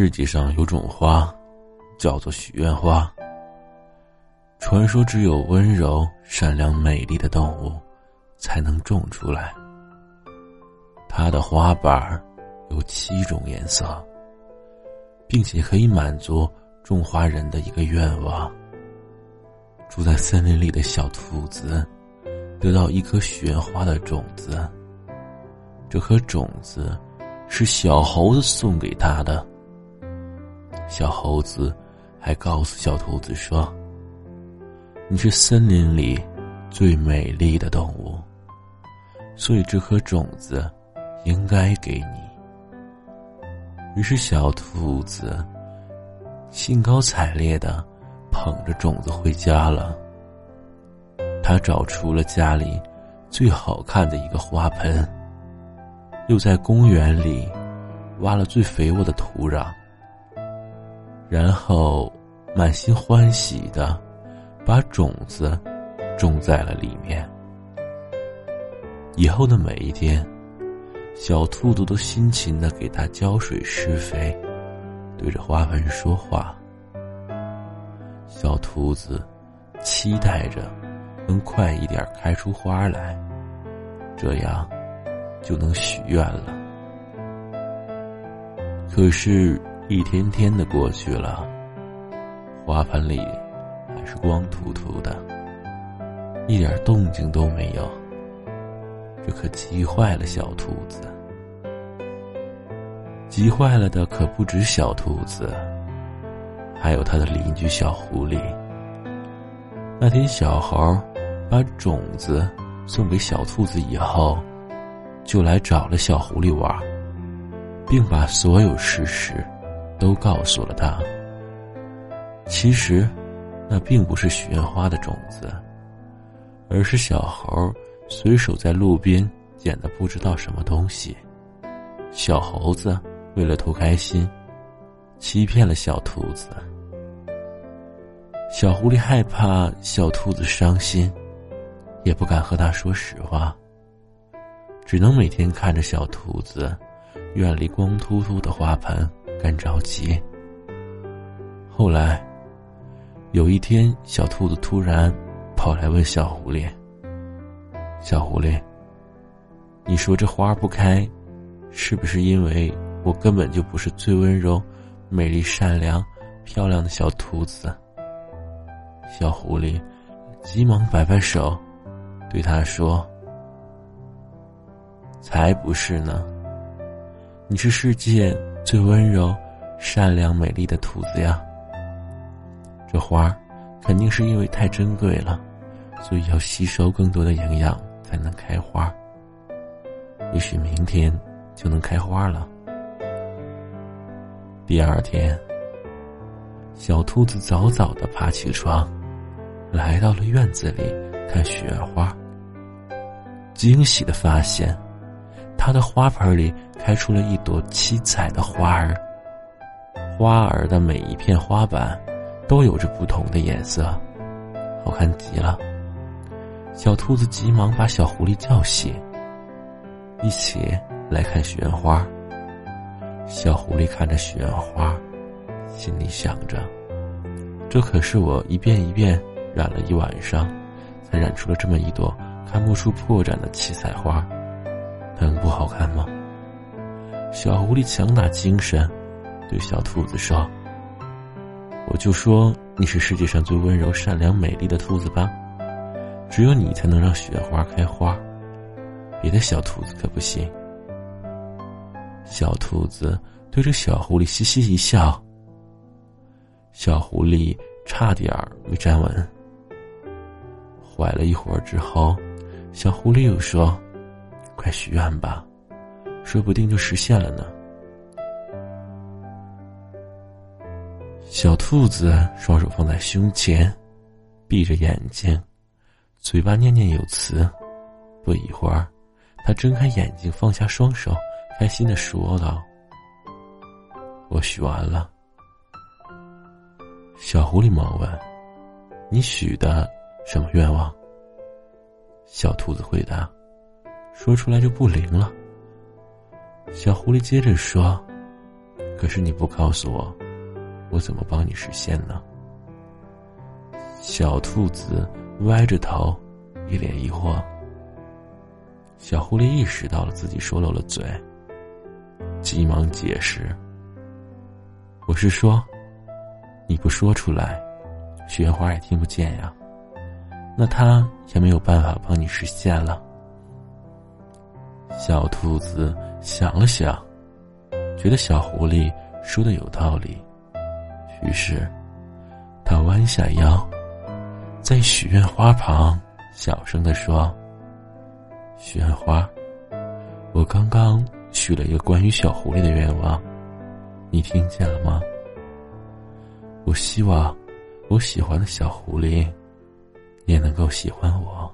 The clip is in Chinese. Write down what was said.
世界上有种花，叫做许愿花。传说只有温柔、善良、美丽的动物，才能种出来。它的花瓣有七种颜色，并且可以满足种花人的一个愿望。住在森林里的小兔子，得到一颗许愿花的种子。这颗种子是小猴子送给他的。小猴子还告诉小兔子说：“你是森林里最美丽的动物，所以这颗种子应该给你。”于是，小兔子兴高采烈的捧着种子回家了。他找出了家里最好看的一个花盆。又在公园里挖了最肥沃的土壤，然后满心欢喜的把种子种在了里面。以后的每一天，小兔子都辛勤的给它浇水施肥，对着花盆说话。小兔子期待着能快一点开出花来，这样。就能许愿了。可是，一天天的过去了，花盆里还是光秃秃的，一点动静都没有。这可急坏了小兔子。急坏了的可不止小兔子，还有他的邻居小狐狸。那天，小猴把种子送给小兔子以后。就来找了小狐狸玩，并把所有事实都告诉了他。其实，那并不是许愿花的种子，而是小猴随手在路边捡的不知道什么东西。小猴子为了图开心，欺骗了小兔子。小狐狸害怕小兔子伤心，也不敢和他说实话。只能每天看着小兔子远离光秃秃的花盆，干着急。后来，有一天，小兔子突然跑来问小狐狸：“小狐狸，你说这花不开，是不是因为我根本就不是最温柔、美丽、善良、漂亮的小兔子？”小狐狸急忙摆摆手，对他说。才不是呢！你是世界最温柔、善良、美丽的兔子呀。这花肯定是因为太珍贵了，所以要吸收更多的营养才能开花。也许明天就能开花了。第二天，小兔子早早的爬起床，来到了院子里看雪花。惊喜的发现。它的花盆里开出了一朵七彩的花儿，花儿的每一片花瓣都有着不同的颜色，好看极了。小兔子急忙把小狐狸叫醒，一起来看雪花。小狐狸看着雪花，心里想着：这可是我一遍一遍染了一晚上，才染出了这么一朵看不出破绽的七彩花。能不好看吗？小狐狸强打精神，对小兔子说：“我就说你是世界上最温柔、善良、美丽的兔子吧，只有你才能让雪花开花，别的小兔子可不行。”小兔子对着小狐狸嘻嘻一笑，小狐狸差点没站稳。缓了一会儿之后，小狐狸又说。快许愿吧，说不定就实现了呢。小兔子双手放在胸前，闭着眼睛，嘴巴念念有词。不一会儿，他睁开眼睛，放下双手，开心的说道：“我许完了。”小狐狸忙问：“你许的什么愿望？”小兔子回答。说出来就不灵了。小狐狸接着说：“可是你不告诉我，我怎么帮你实现呢？小兔子歪着头，一脸疑惑。小狐狸意识到了自己说漏了嘴，急忙解释：“我是说，你不说出来，雪花也听不见呀，那他也没有办法帮你实现了。”小兔子想了想，觉得小狐狸说的有道理，于是，他弯下腰，在许愿花旁小声的说：“许愿花，我刚刚许了一个关于小狐狸的愿望，你听见了吗？我希望我喜欢的小狐狸也能够喜欢我。”